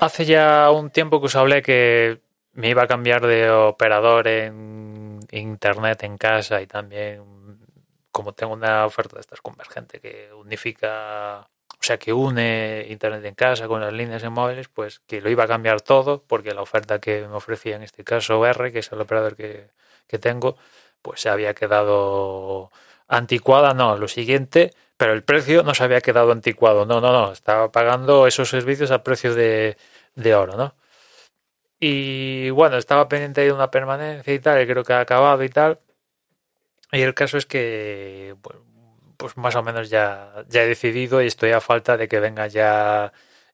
Hace ya un tiempo que os hablé que me iba a cambiar de operador en internet en casa y también como tengo una oferta de estas convergente que unifica, o sea, que une internet en casa con las líneas en móviles, pues que lo iba a cambiar todo porque la oferta que me ofrecía en este caso R, que es el operador que, que tengo, pues se había quedado anticuada, no, lo siguiente, pero el precio no se había quedado anticuado, no, no, no, estaba pagando esos servicios a precio de, de oro, ¿no? Y bueno, estaba pendiente de una permanencia y tal, y creo que ha acabado y tal. Y el caso es que, pues más o menos ya, ya he decidido y estoy a falta de que venga ya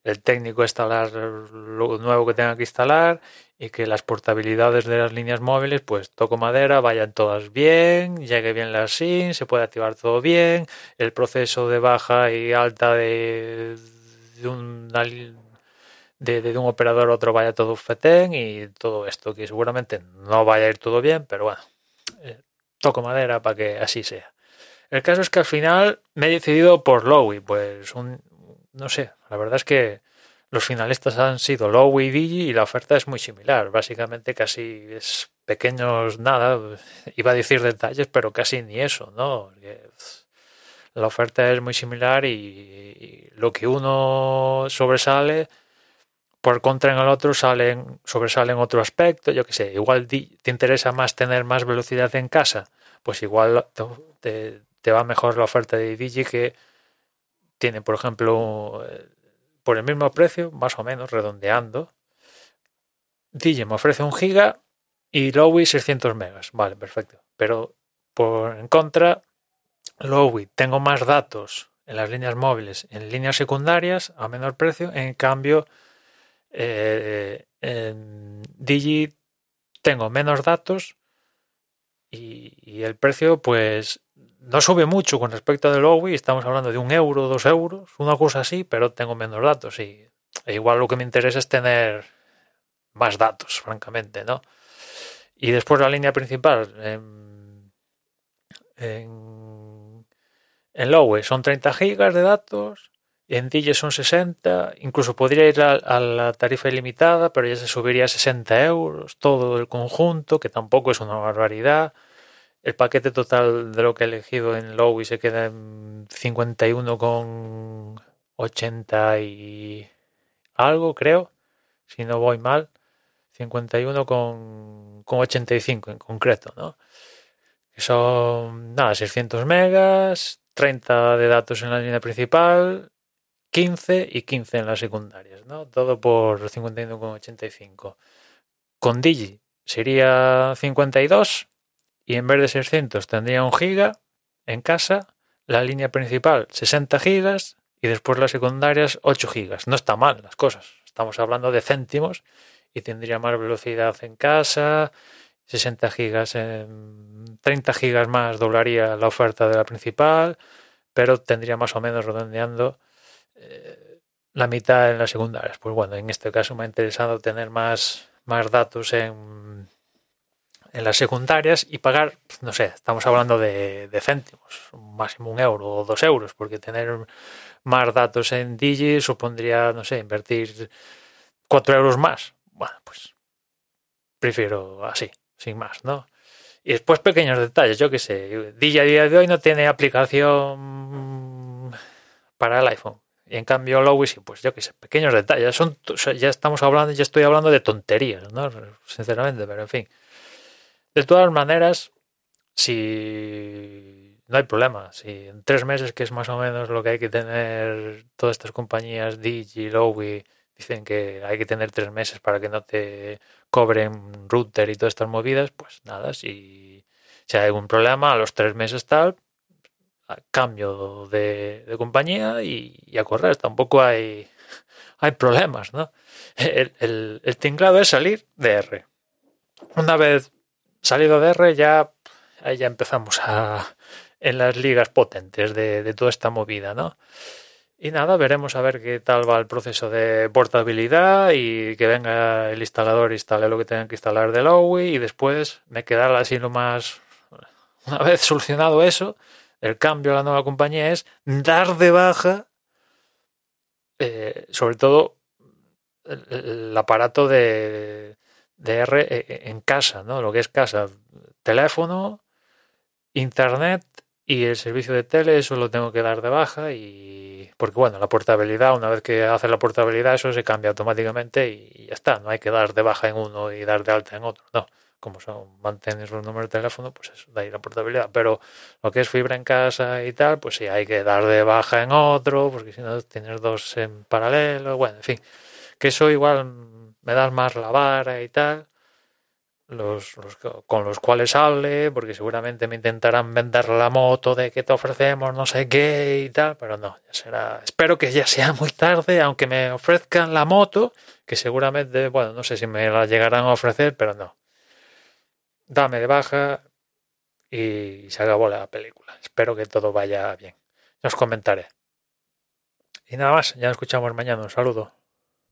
el técnico instalar lo nuevo que tenga que instalar y que las portabilidades de las líneas móviles, pues toco madera, vayan todas bien, llegue bien la SIM, se puede activar todo bien, el proceso de baja y alta de, de, de, un operador a otro vaya todo fetén y todo esto, que seguramente no vaya a ir todo bien, pero bueno, eh, toco madera para que así sea. El caso es que al final me he decidido por Lowy, pues un, no sé, la verdad es que los finalistas han sido Lowy y Digi y la oferta es muy similar, básicamente casi es pequeños nada, iba a decir detalles, pero casi ni eso, ¿no? La oferta es muy similar y, lo que uno sobresale por contra en el otro salen, sobresalen otro aspecto, yo que sé, igual te interesa más tener más velocidad en casa, pues igual te, te va mejor la oferta de Digi que tiene, por ejemplo, eh, por el mismo precio, más o menos, redondeando, Digi me ofrece un giga y Lowy 600 megas, vale, perfecto, pero por en contra, Lowy tengo más datos en las líneas móviles, en líneas secundarias a menor precio, en cambio eh, en Digi tengo menos datos y, el precio pues no sube mucho con respecto a Lowy, estamos hablando de un euro, dos euros, una cosa así, pero tengo menos datos y e igual lo que me interesa es tener más datos, francamente, ¿no? Y después la línea principal en, en, en Lowy son 30 gigas de datos en Digi son 60, incluso podría ir a, la tarifa ilimitada, pero ya se subiría a 60 euros todo el conjunto, que tampoco es una barbaridad. El paquete total de lo que he elegido en Lowy se queda en 51,80 y algo, creo, si no voy mal. 51,85 en concreto, ¿no? Que son, nada, 600 megas, 30 de datos en la línea principal, 15 y 15 en las secundarias, ¿no? Todo por 51,85. Con Digi sería 52 y en vez de 600 tendría un giga en casa, la línea principal 60 gigas y después las secundarias 8 gigas. No está mal las cosas. Estamos hablando de céntimos y tendría más velocidad en casa, 60 gigas en 30 gigas más doblaría la oferta de la principal, pero tendría más o menos redondeando la mitad en las secundarias. Pues bueno, en este caso me ha interesado tener más, más datos en, en las secundarias y pagar, pues no sé, estamos hablando de, céntimos, máximo un euro o dos euros, porque tener más datos en Digi supondría, no sé, invertir cuatro euros más. Bueno, pues prefiero así, sin más, ¿no? Y después pequeños detalles, yo qué sé, Digi a día de hoy no tiene aplicación para el iPhone y en cambio Lowy pues yo que sé, pequeños detalles. Son, ya estamos hablando, ya estoy hablando de tonterías, ¿no? Sinceramente, pero en fin. De todas maneras, si no hay problema, si en tres meses, que es más o menos lo que hay que tener todas estas compañías, Digi, Lowy, dicen que hay que tener tres meses para que no te cobren router y todas estas movidas, pues nada, si, si hay algún problema, a los tres meses tal, cambio de, compañía y, a correr. Tampoco hay, hay problemas, ¿no? El, el, tinglado es salir de R. Una vez salido de R ya, ya empezamos a, en las ligas potentes de, de, toda esta movida, ¿no? Y nada, veremos a ver qué tal va el proceso de portabilidad y que venga el instalador, instale lo que tenga que instalar de Lowy y después me quedará así lo más... Una vez solucionado eso, el cambio a la nueva compañía es dar de baja, eh, sobre todo el, aparato de, de R eh, eh, en casa, ¿no? Lo que es casa, teléfono, internet y el servicio de tele, eso lo tengo que dar de baja y porque bueno, la portabilidad, una vez que hace la portabilidad, eso se cambia automáticamente y ya está, no hay que dar de baja en uno y dar de alta en otro, no como son, mantienes los números de teléfono, pues eso, de ahí la portabilidad. Pero lo que es fibra en casa y tal, pues sí, hay que dar de baja en otro, porque si no tienes dos en paralelo, bueno, en fin, que eso igual me da más la vara y tal. Los, con los cuales hable, porque seguramente me intentarán vender la moto de que te ofrecemos no sé qué y tal, pero no, ya será, espero que ya sea muy tarde, aunque me ofrezcan la moto, que seguramente, bueno, no sé si me la llegarán a ofrecer, pero no, dame de baja y se acabó la película. Espero que todo vaya bien. Os comentaré. Y nada más, ya nos escuchamos mañana. Un saludo.